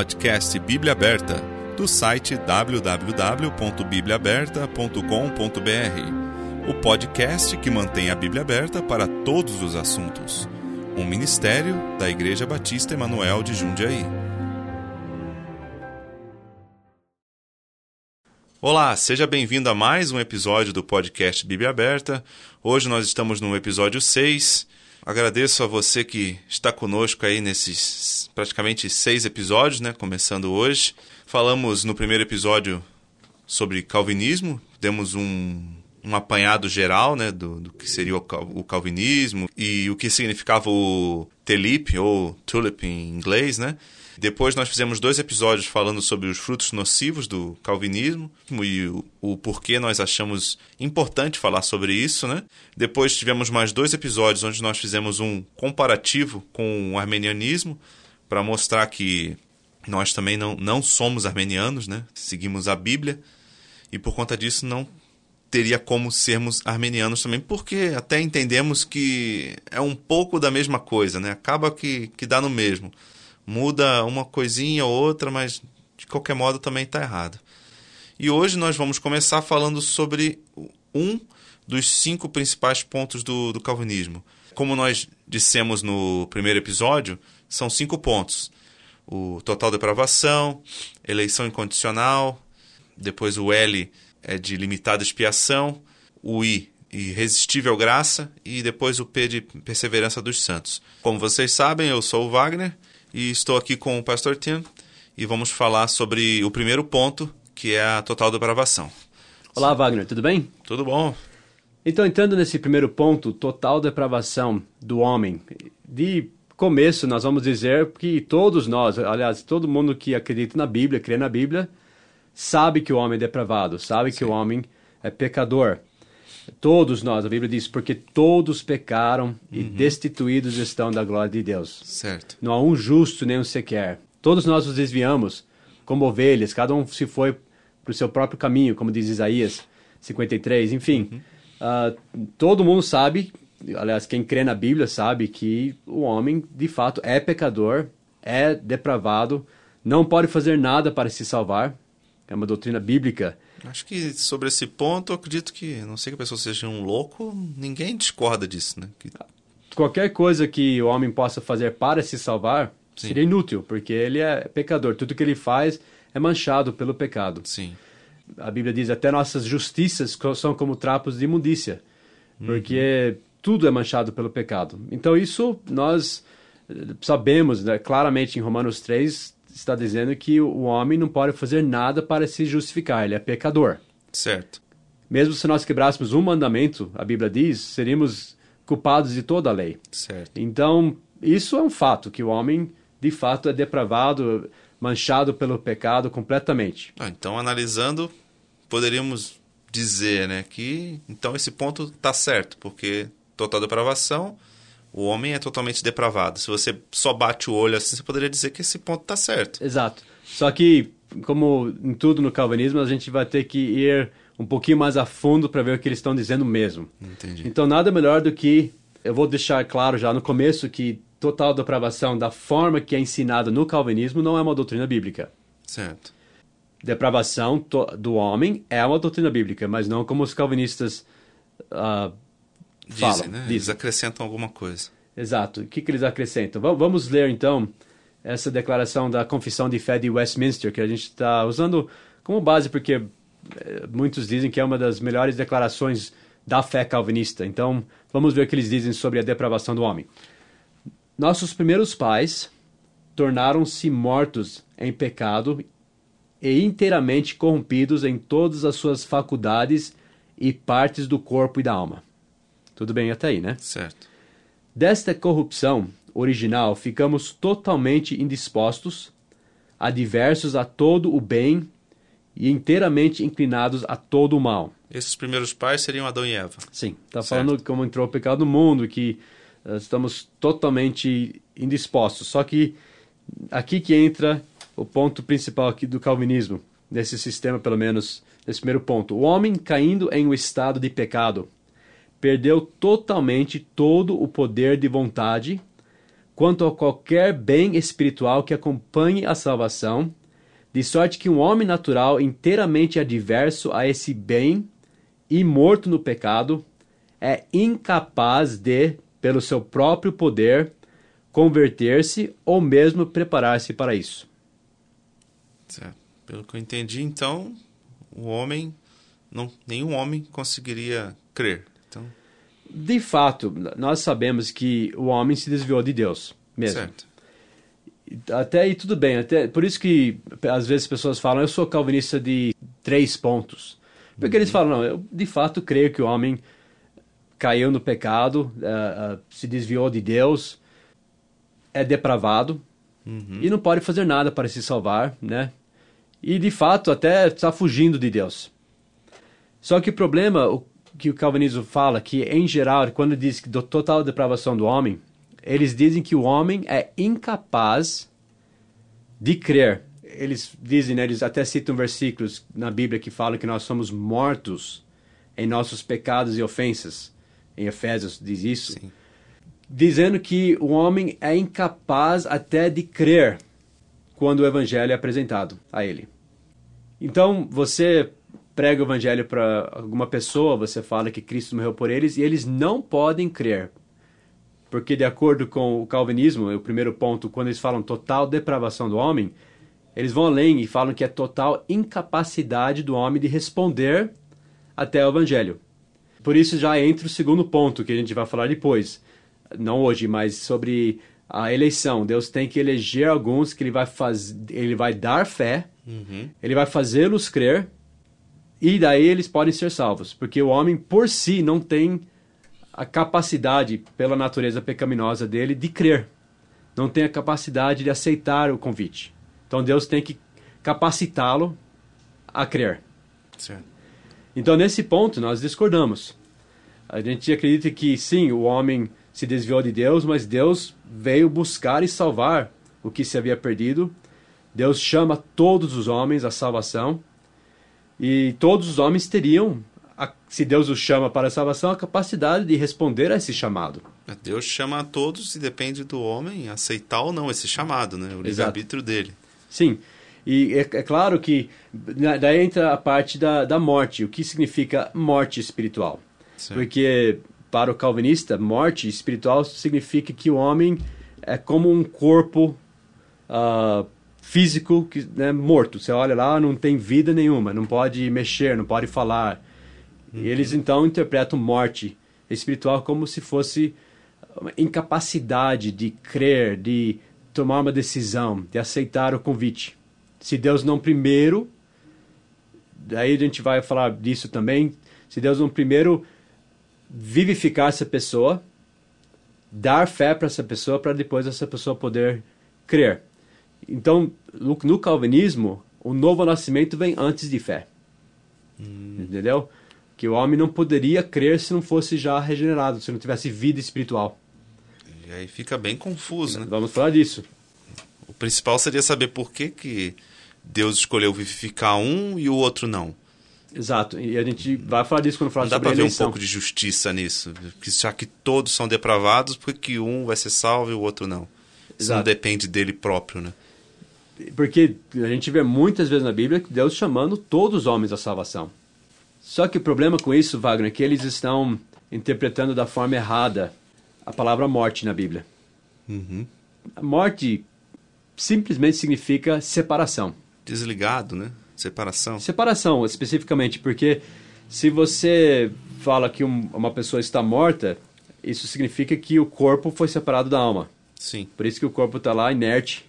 Podcast Bíblia Aberta, do site www.bibliaaberta.com.br. O podcast que mantém a Bíblia aberta para todos os assuntos. Um ministério da Igreja Batista Emanuel de Jundiaí. Olá, seja bem-vindo a mais um episódio do podcast Bíblia Aberta. Hoje nós estamos no episódio 6 Agradeço a você que está conosco aí nesses praticamente seis episódios, né? Começando hoje. Falamos no primeiro episódio sobre calvinismo, demos um, um apanhado geral, né? Do, do que seria o, calvinismo e o que significava o tulip, ou tulip em inglês, né? Depois nós fizemos dois episódios falando sobre os frutos nocivos do calvinismo e o, o, porquê nós achamos importante falar sobre isso, né? Depois tivemos mais dois episódios onde nós fizemos um comparativo com o armenianismo para mostrar que nós também não, não somos armenianos, né? Seguimos a Bíblia e por conta disso não teria como sermos armenianos também, porque até entendemos que é um pouco da mesma coisa, né? Acaba que, que dá no mesmo muda uma coisinha ou outra, mas de qualquer modo também está errado. E hoje nós vamos começar falando sobre um dos cinco principais pontos do, do calvinismo. Como nós dissemos no primeiro episódio, são cinco pontos: o total depravação, eleição incondicional, depois o L é de limitada expiação, o I irresistível graça e depois o P de perseverança dos santos. Como vocês sabem, eu sou o Wagner e estou aqui com o Pastor Tim e vamos falar sobre o primeiro ponto, que é a total depravação. Olá, Wagner, tudo bem? Tudo bom. Então, entrando nesse primeiro ponto, total depravação do homem, de começo nós vamos dizer que todos nós, aliás, todo mundo que acredita na Bíblia, crê na Bíblia, sabe que o homem é depravado, sabe Sim. que o homem é pecador. Todos nós, a Bíblia diz, porque todos pecaram uhum. e destituídos estão da glória de Deus. Certo. Não há um justo nem um sequer. Todos nós nos desviamos como ovelhas, cada um se foi para o seu próprio caminho, como diz Isaías 53. Enfim, uhum. Uh, todo mundo sabe, aliás, quem crê na Bíblia sabe que o homem, de fato, é pecador, é depravado, não pode fazer nada para se salvar. É uma doutrina bíblica Acho que sobre esse ponto, eu acredito que, não sei que a pessoa seja um louco, ninguém discorda disso, né? Que... Qualquer coisa que o homem possa fazer para se salvar Sim. seria inútil, porque ele é pecador. Tudo que ele faz é manchado pelo pecado. Sim. A Bíblia diz até nossas justiças são como trapos de imundícia, porque uhum. tudo é manchado pelo pecado. Então isso nós eh, sabemos né, claramente em Romanos 3 está dizendo que o homem não pode fazer nada para se justificar, ele é pecador. Certo. Mesmo se nós quebrássemos um mandamento, a Bíblia diz, seríamos culpados de toda a lei. Certo. Então, isso é um fato, que o homem, de fato, é depravado, manchado pelo pecado completamente. Ah, então, analisando, poderíamos dizer né, que então esse ponto está certo, porque total depravação o homem é totalmente depravado. Se você só bate o olho assim, você poderia dizer que esse ponto está certo. Exato. Só que, como em tudo no calvinismo, a gente vai ter que ir um pouquinho mais a fundo para ver o que eles estão dizendo mesmo. Entendi. Então, nada melhor do que. Eu vou deixar claro já no começo que total depravação, da forma que é ensinada no calvinismo, não é uma doutrina bíblica. Certo. Depravação do homem é uma doutrina bíblica, mas não como os calvinistas uh, Dizem, falam. Né? Eles acrescentam alguma coisa. Exato. O que, que eles acrescentam? Vamos ler então essa declaração da Confissão de Fé de Westminster, que a gente está usando como base, porque eh, muitos dizem que é uma das melhores declarações da fé calvinista. Então, vamos ver o que eles dizem sobre a depravação do homem. Nossos primeiros pais tornaram-se mortos em pecado e inteiramente corrompidos em todas as suas faculdades e partes do corpo e da alma. Tudo bem até aí, né? Certo. Desta corrupção original ficamos totalmente indispostos, adversos a todo o bem e inteiramente inclinados a todo o mal. Esses primeiros pais seriam Adão e Eva. Sim, está falando como entrou o pecado no mundo, que uh, estamos totalmente indispostos. Só que aqui que entra o ponto principal aqui do calvinismo, nesse sistema pelo menos, nesse primeiro ponto. O homem caindo em um estado de pecado perdeu totalmente todo o poder de vontade quanto a qualquer bem espiritual que acompanhe a salvação, de sorte que um homem natural inteiramente adverso a esse bem e morto no pecado é incapaz de, pelo seu próprio poder, converter-se ou mesmo preparar-se para isso. Certo. Pelo que eu entendi, então, o homem, não, nenhum homem conseguiria crer. Então... De fato, nós sabemos que o homem se desviou de Deus mesmo. Certo. Até aí tudo bem, até por isso que às vezes as pessoas falam, eu sou calvinista de três pontos. Porque uhum. eles falam, não, eu de fato creio que o homem caiu no pecado, uh, uh, se desviou de Deus, é depravado uhum. e não pode fazer nada para se salvar, né? E de fato até está fugindo de Deus. Só que o problema, o que o calvinismo fala, que em geral, quando diz que do total depravação do homem, eles dizem que o homem é incapaz de crer. Eles dizem, né, eles até citam versículos na Bíblia que falam que nós somos mortos em nossos pecados e ofensas. Em Efésios diz isso. Sim. Dizendo que o homem é incapaz até de crer quando o evangelho é apresentado a ele. Então, você prega o evangelho para alguma pessoa, você fala que Cristo morreu por eles e eles não podem crer porque, de acordo com o calvinismo, o primeiro ponto, quando eles falam total depravação do homem, eles vão além e falam que é total incapacidade do homem de responder até o evangelho. Por isso já entra o segundo ponto que a gente vai falar depois, não hoje, mas sobre a eleição. Deus tem que eleger alguns que ele vai fazer, ele vai dar fé, uhum. ele vai fazê-los crer e daí eles podem ser salvos, porque o homem por si não tem a capacidade, pela natureza pecaminosa dele, de crer. Não tem a capacidade de aceitar o convite. Então Deus tem que capacitá-lo a crer. Certo. Então, nesse ponto, nós discordamos. A gente acredita que, sim, o homem se desviou de Deus, mas Deus veio buscar e salvar o que se havia perdido. Deus chama todos os homens à salvação. E todos os homens teriam a, se Deus os chama para a salvação, a capacidade de responder a esse chamado. Deus chama a todos e depende do homem aceitar ou não esse chamado, né? O livre-arbítrio dele. Sim. E é, é, claro que daí entra a parte da, da morte. O que significa morte espiritual? Sim. Porque para o calvinista, morte espiritual significa que o homem é como um corpo uh, físico que, né, morto. Você olha lá, não tem vida nenhuma, não pode mexer, não pode falar, Uhum. E eles então interpretam morte espiritual como se fosse uma incapacidade de crer, de tomar uma decisão, de aceitar o convite. Se Deus não primeiro, daí a gente vai falar disso também, se Deus não primeiro vivificar essa pessoa, dar fé para essa pessoa, para depois essa pessoa poder crer. Então, no, no, calvinismo, o novo nascimento vem antes de fé. Hum. Entendeu? que o homem não poderia crer se não fosse já regenerado, se não tivesse vida espiritual. E aí fica bem confuso, né? Vamos falar disso. O principal seria saber por que, que Deus escolheu vivificar um e o outro não. Exato, e a gente vai falar disso quando falar não sobre dá para ver um pouco de justiça nisso, que já que todos são depravados, por que um vai ser salvo e o outro não? Isso Exato. não depende dele próprio, né? Porque a gente vê muitas vezes na Bíblia Deus chamando todos os homens à salvação. Só que o problema com isso, Wagner, é que eles estão interpretando da forma errada a palavra morte na Bíblia. Uhum. A morte simplesmente significa separação. Desligado, né? Separação. Separação, especificamente, porque se você fala que um, uma pessoa está morta, isso significa que o corpo foi separado da alma. Sim. Por isso que o corpo está lá inerte,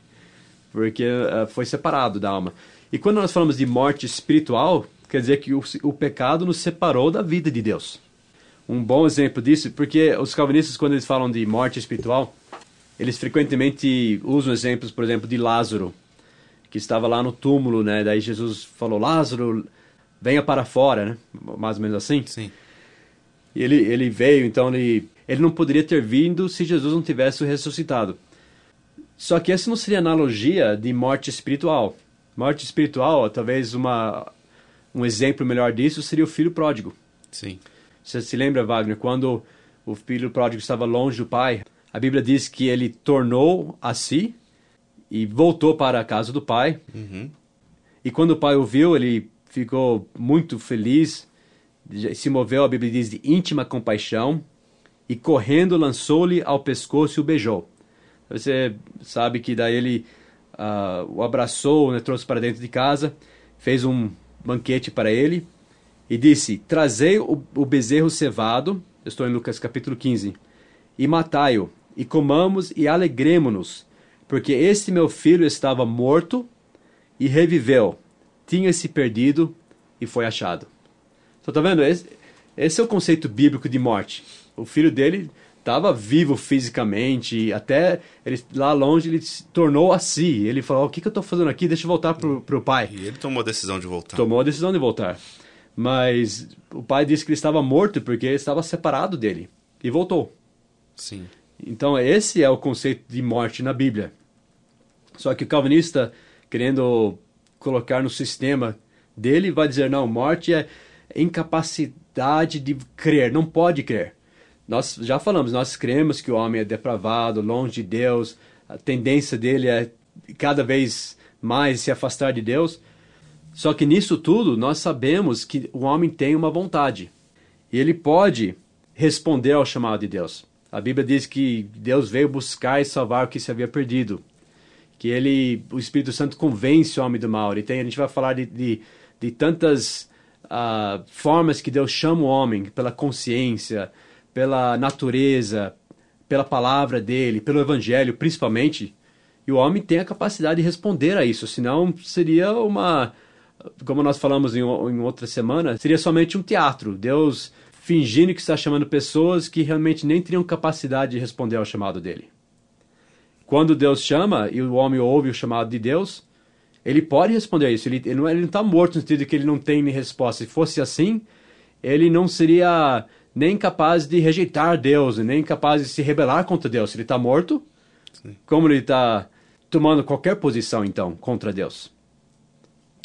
porque uh, foi separado da alma. E quando nós falamos de morte espiritual, quer dizer que o, o pecado nos separou da vida de Deus. Um bom exemplo disso, porque os calvinistas, quando eles falam de morte espiritual, eles frequentemente usam exemplos, por exemplo, de Lázaro, que estava lá no túmulo, né? Daí Jesus falou: Lázaro, venha para fora, né? Mais ou menos assim. Sim. E ele, ele veio, então ele, ele não poderia ter vindo se Jesus não tivesse ressuscitado. Só que essa não seria analogia de morte espiritual. Morte espiritual, talvez uma um exemplo melhor disso seria o filho pródigo. Sim. Você se lembra, Wagner, quando o filho pródigo estava longe do pai, A Bíblia diz que ele tornou a si e voltou para a casa do pai. Uhum. E quando o pai ouviu, ele ficou muito feliz, se moveu, a Bíblia diz, de íntima compaixão, e correndo lançou-lhe ao pescoço e o beijou. Você sabe que daí ele uh, o abraçou, né, trouxe para dentro de casa, fez um banquete para ele e disse: Trazei o, o bezerro cevado, estou em Lucas capítulo 15, e matai-o, e comamos e alegremo-nos, porque este meu filho estava morto e reviveu, tinha se perdido e foi achado. Então, tá vendo? Esse, esse é o conceito bíblico de morte. O filho dele estava vivo fisicamente, até ele, lá longe ele se tornou a si. Ele falou: O que, que eu estou fazendo aqui? Deixa eu voltar pro, pro pai. E ele tomou a decisão de voltar. Tomou a decisão de voltar. Mas o pai disse que ele estava morto porque ele estava separado dele. E voltou. Sim. Então, esse é o conceito de morte na Bíblia. Só que o calvinista, querendo colocar no sistema dele, vai dizer: não, morte é incapacidade de crer, não pode crer. Nós já falamos, nós cremos que o homem é depravado, longe de Deus, a tendência dele é cada vez mais se afastar de Deus. Só que nisso tudo, nós sabemos que o homem tem uma vontade. E ele pode responder ao chamado de Deus. A Bíblia diz que Deus veio buscar e salvar o que se havia perdido. Que ele, o Espírito Santo convence o homem do mal. Ele tem, a gente vai falar de, de, de tantas uh, formas que Deus chama o homem, pela consciência, pela natureza, pela palavra dele, pelo evangelho, principalmente. E o homem tem a capacidade de responder a isso, senão seria uma, como nós falamos em, em outra semana, seria somente um teatro. Deus fingindo que está chamando pessoas que realmente nem teriam capacidade de responder ao chamado dele. Quando Deus chama e o homem ouve o chamado de Deus, ele pode responder a isso. Ele, ele não está morto no sentido de que ele não tem resposta. Se fosse assim, ele não seria nem capaz de rejeitar Deus, nem capaz de se rebelar contra Deus. Se ele está morto, Sim. como ele está tomando qualquer posição, então, contra Deus?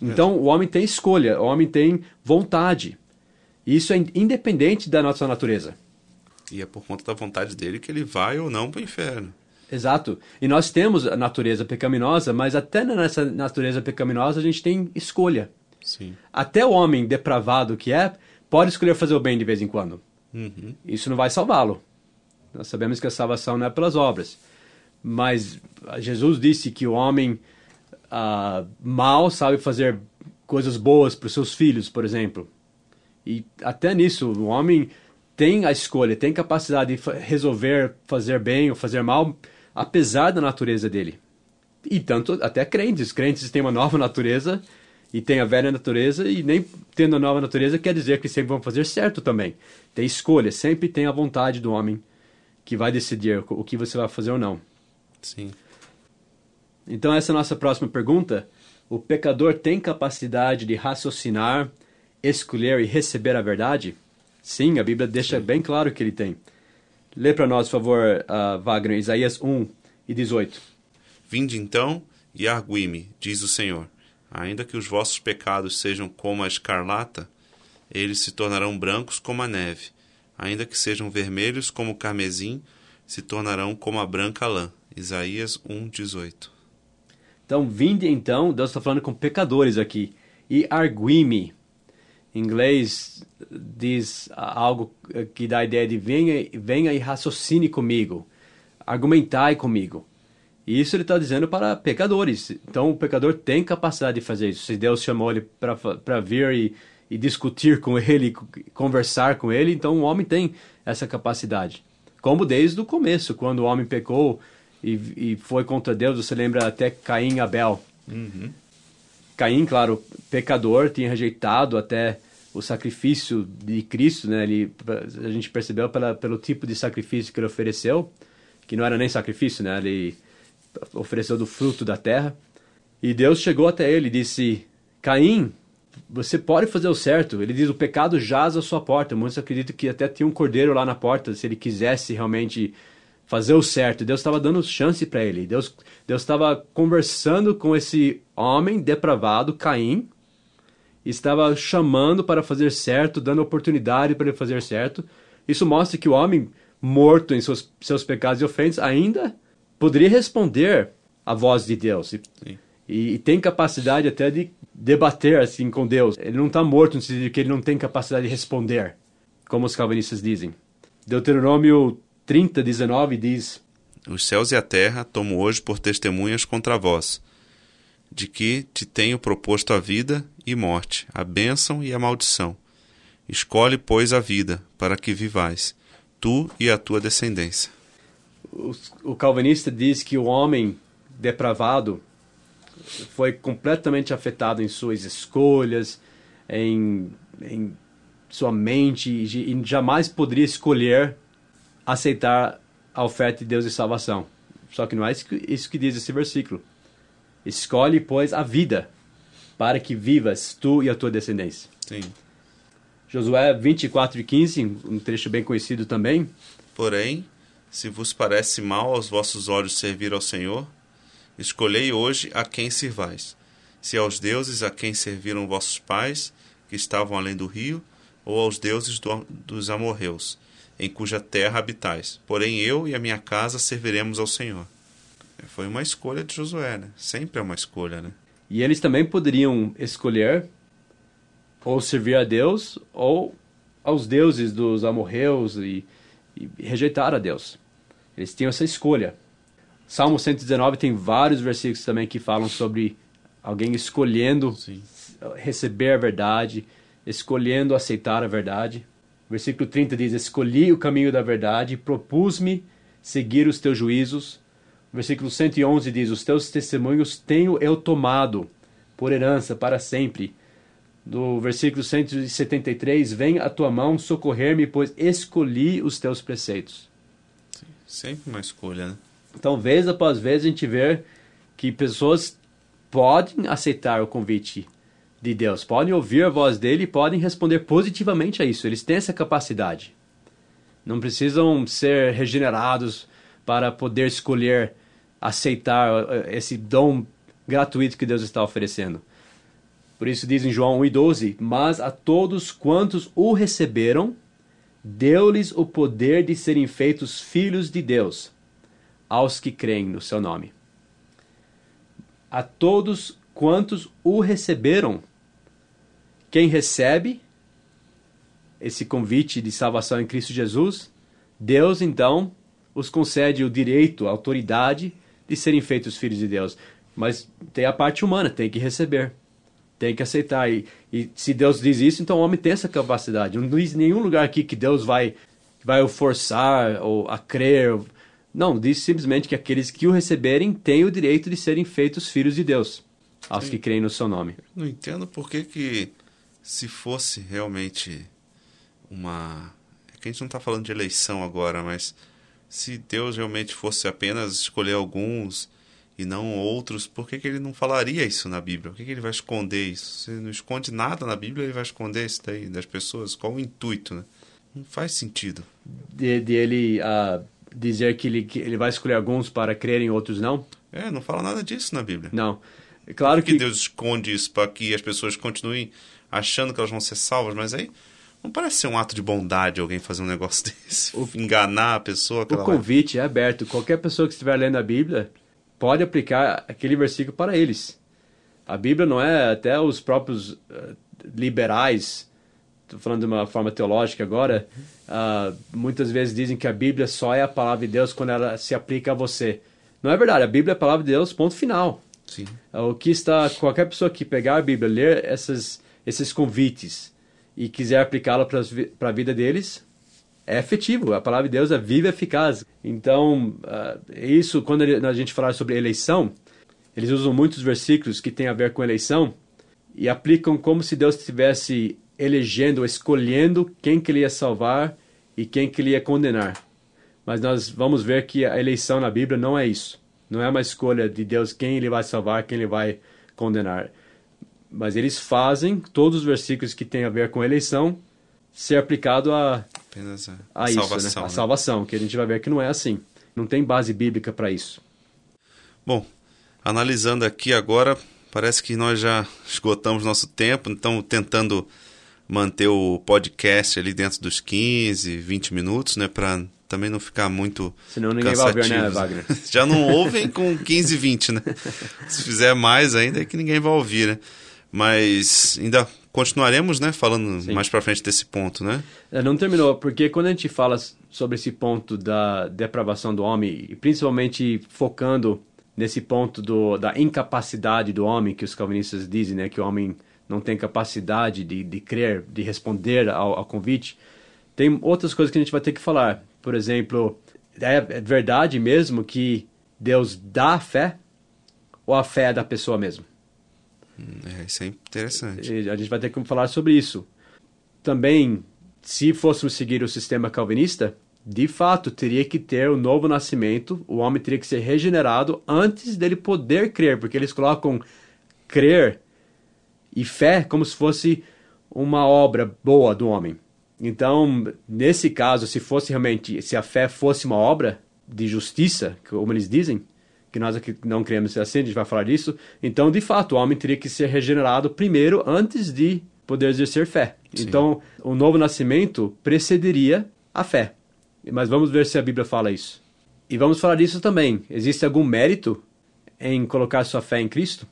Então, é. o homem tem escolha, o homem tem vontade. Isso é independente da nossa natureza. E é por conta da vontade dele que ele vai ou não para o inferno. Exato. E nós temos a natureza pecaminosa, mas até nessa natureza pecaminosa a gente tem escolha. Sim. Até o homem depravado que é, pode escolher fazer o bem de vez em quando. Uhum. Isso não vai salvá-lo. Nós sabemos que a salvação não é pelas obras. Mas Jesus disse que o homem uh, mal sabe fazer coisas boas para os seus filhos, por exemplo. E até nisso, o homem tem a escolha, tem capacidade de resolver fazer bem ou fazer mal, apesar da natureza dele. E tanto até crentes. Crentes têm uma nova natureza e tem a velha natureza, e nem tendo a nova natureza quer dizer que sempre vão fazer certo também. Tem escolha, sempre tem a vontade do homem que vai decidir o que você vai fazer ou não. Sim. Então, essa é a nossa próxima pergunta. O pecador tem capacidade de raciocinar, escolher e receber a verdade? Sim, a Bíblia deixa bem claro que ele tem. Lê para nós, por favor, uh, Wagner, Isaías 1 e 18. Vinde então e argui-me, diz o Senhor. Ainda que os vossos pecados sejam como a escarlata, eles se tornarão brancos como a neve. Ainda que sejam vermelhos como o carmesim, se tornarão como a branca lã. Isaías 1, 18. Então, vinde então, Deus está falando com pecadores aqui, e argui-me. Em inglês diz algo que dá a ideia de venha, venha e raciocine comigo, argumentai comigo. E isso ele está dizendo para pecadores. Então o pecador tem capacidade de fazer isso. Se Deus chamou ele para vir e, e discutir com ele, conversar com ele, então o homem tem essa capacidade. Como desde o começo, quando o homem pecou e, e foi contra Deus, você lembra até Caim e Abel. Uhum. Caim, claro, pecador, tinha rejeitado até o sacrifício de Cristo, né? Ele, a gente percebeu pela, pelo tipo de sacrifício que ele ofereceu, que não era nem sacrifício, né? Ele ofereceu do fruto da terra. E Deus chegou até ele e disse: Caim, você pode fazer o certo. Ele diz: o pecado jaz à sua porta. Muitos acreditam que até tinha um cordeiro lá na porta, se ele quisesse realmente fazer o certo. Deus estava dando chance para ele. Deus Deus estava conversando com esse homem depravado, Caim, estava chamando para fazer certo, dando oportunidade para ele fazer certo. Isso mostra que o homem morto em seus, seus pecados e ofensas, ainda poderia responder à voz de Deus. E, e, e, tem capacidade até de debater assim com Deus. Ele não está morto no sentido de que ele não tem capacidade de responder, como os calvinistas dizem. Deuteronômio 30, 19 diz: Os céus e a terra tomo hoje por testemunhas contra vós, de que te tenho proposto a vida e morte, a bênção e a maldição. Escolhe, pois, a vida, para que vivais, tu e a tua descendência. O, o calvinista diz que o homem depravado foi completamente afetado em suas escolhas, em, em sua mente, e jamais poderia escolher aceitar a oferta de Deus de salvação. Só que não é isso que, diz esse versículo. Escolhe, pois, a vida, para que vivas tu e a tua descendência. Sim. Josué 24 e 15, um trecho bem conhecido também. Porém, se vos parece mal aos vossos olhos servir ao Senhor, escolhei hoje a quem sirvais. Se aos deuses a quem serviram vossos pais, que estavam além do rio, ou aos deuses do, dos amorreus, em cuja terra habitais. Porém eu e a minha casa serviremos ao Senhor. Foi uma escolha de Josué, né? Sempre é uma escolha, né? E eles também poderiam escolher ou servir a Deus ou aos deuses dos amorreus e, e rejeitar a Deus. Eles tinham essa escolha. Salmo 119 tem vários versículos também que falam sobre alguém escolhendo Sim. receber a verdade, escolhendo aceitar a verdade. Versículo 30 diz: Escolhi o caminho da verdade propus-me seguir os teus juízos. Versículo 111 diz: Os teus testemunhos tenho eu tomado por herança para sempre do versículo 173, vem a tua mão socorrer-me, pois escolhi os teus preceitos. Sempre uma escolha, né? Então, vez após vez, a gente vê que pessoas podem aceitar o convite de Deus, podem ouvir a voz dele e podem responder positivamente a isso. Eles têm essa capacidade. Não precisam ser regenerados para poder escolher aceitar eh, esse dom gratuito que Deus está oferecendo. Por isso diz em João 1,12: Mas a todos quantos o receberam, deu-lhes o poder de serem feitos filhos de Deus, aos que creem no seu nome. A todos quantos o receberam, quem recebe esse convite de salvação em Cristo Jesus, Deus então os concede o direito, a autoridade de serem feitos filhos de Deus. Mas tem a parte humana, tem que receber. Tem que aceitar. E, e se Deus diz isso, então o homem tem essa capacidade. Não diz nenhum lugar aqui que Deus vai, vai o forçar ou a crer. Não, diz simplesmente que aqueles que o receberem têm o direito de serem feitos filhos de Deus, aos que creem no seu nome. Não entendo por que, que se fosse realmente uma. É que a gente não está falando de eleição agora, mas se Deus realmente fosse apenas escolher alguns e não outros, por que, que ele não falaria isso na Bíblia? Por que, que ele vai esconder isso? Se não esconde nada na Bíblia, ele vai esconder isso daí das pessoas? Qual o intuito, né? Não faz sentido. De, de ele uh, dizer que ele, que ele vai escolher alguns para crerem, outros não? É, não fala nada disso na Bíblia. Não. É claro que... que Deus esconde isso para que as pessoas continuem achando que elas vão ser salvas, mas aí não parece ser um ato de bondade alguém fazer um negócio desse, o, enganar a pessoa. o convite vai... é aberto. Qualquer pessoa que estiver lendo a Bíblia pode aplicar aquele versículo para eles. A Bíblia não é até os próprios uh, liberais, estou falando de uma forma teológica agora, uh, muitas vezes dizem que a Bíblia só é a palavra de Deus quando ela se aplica a você. Não é verdade, a Bíblia é a palavra de Deus, ponto final. Sim. Uh, o que está, qualquer pessoa que pegar a Bíblia, ler esses convites e quiser aplicá-la para a vida deles, é efetivo. A palavra de Deus é viva e eficaz. Então, uh, isso, quando a gente falar sobre eleição, eles usam muitos versículos que têm a ver com eleição e aplicam como se Deus estivesse elegendo, escolhendo quem que ele ia salvar e quem que ele ia condenar. Mas nós vamos ver que a eleição na Bíblia não é isso. Não é uma escolha de Deus quem ele vai salvar, quem ele vai condenar. Mas eles fazem todos os versículos que têm a ver com eleição ser aplicado a, Apenas a, a isso, né? salvação, né? A salvação, que a gente vai ver que não é assim. Não tem base bíblica para isso. Bom, analisando aqui agora, parece que nós já esgotamos nosso tempo, então tentando manter o podcast ali dentro dos 15, 20 minutos, né, para também não ficar muito Senão ninguém vai ouvir, né. Wagner? Já não ouvem com 15, 20, né? Se fizer mais ainda é que ninguém vai ouvir, né? Mas ainda continuaremos, né, falando Sim. mais pra frente desse ponto, né? É, Não terminou, porque quando a gente fala sobre esse ponto da depravação do homem, e principalmente focando nesse ponto do, da incapacidade do homem, que os calvinistas dizem, né, que o homem não tem capacidade de, de crer, de responder ao, ao convite, tem outras coisas que a gente vai ter que falar. Por exemplo, é, é verdade mesmo que Deus dá a fé ou a fé é da pessoa mesmo? É, isso é interessante. E a gente vai ter que falar sobre isso. Também, se fôssemos seguir o sistema calvinista, de fato teria que ter o novo nascimento, o homem teria que ser regenerado antes dele poder crer, porque eles colocam crer e fé como se fosse uma obra boa do homem. Então, nesse caso, se fosse realmente, se a fé fosse uma obra de justiça, como eles dizem, que nós aqui não queremos ser assim, a gente vai falar disso, então, de fato, o homem teria que ser regenerado primeiro antes de poder exercer fé. Sim. Então, o novo nascimento precederia a fé. Mas vamos ver se a Bíblia fala isso. E vamos falar disso também. Existe algum mérito em colocar sua fé em Cristo?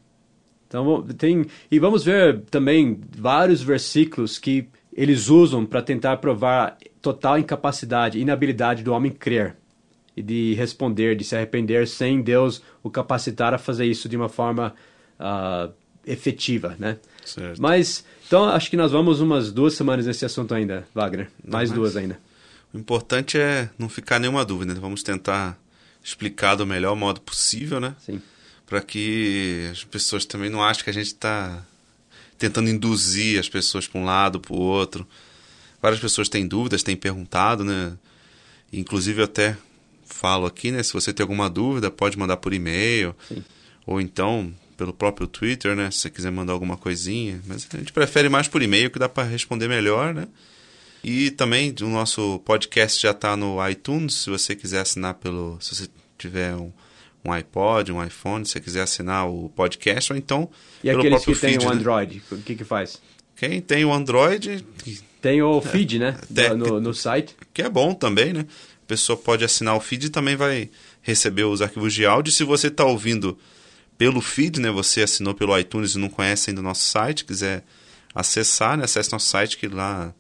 Então, tem, e vamos ver também vários versículos que eles usam para tentar provar total incapacidade, inabilidade do homem crer e de responder, de se arrepender sem Deus o capacitar a fazer isso de uma forma ah, efetiva, né? Certo. Mas, então, acho que nós vamos umas duas semanas nesse assunto ainda, Wagner. Mais mais? duas ainda. O importante é não ficar nenhuma dúvida. né? Vamos tentar explicar do melhor modo possível, né? Sim. Para que as pessoas também não achem que a gente está tentando induzir as pessoas para um lado, para o outro. Várias pessoas têm dúvidas, têm perguntado, né? Inclusive eu até falo aqui, né? Se você tem alguma dúvida, pode mandar por e-mail. Sim. Ou então pelo próprio Twitter, né? Se você quiser mandar alguma coisinha. Mas a gente prefere mais por e-mail, que dá para responder melhor, né? E também o nosso podcast já está no iTunes, se você quiser assinar pelo. Se você tiver um, um iPod, um iPhone, se você quiser assinar o podcast, ou então E pelo aqueles próprio que feed. o né? Android, o que que faz? Quem tem o Android, Tem o feed, né? Tem- No, no site. que é bom também, né? A pessoa pode assinar o feed e também vai receber os arquivos de áudio. Se você está ouvindo pelo feed, né? Você assinou pelo iTunes e não conhece ainda o nosso site, quiser acessar, né? Acesse nosso site que lá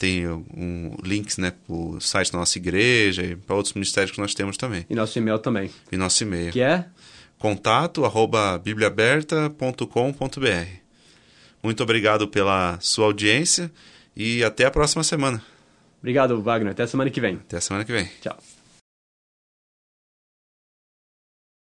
tem um, links, né? Para o site da nossa igreja e para outros ministérios que nós temos também. E nosso e-mail também. E nosso e-mail. Que é? Contato arroba bibliaaberta.com.br Muito obrigado pela sua audiência e até a próxima semana. Obrigado, Wagner. Até semana que vem. Até a semana que vem. Tchau.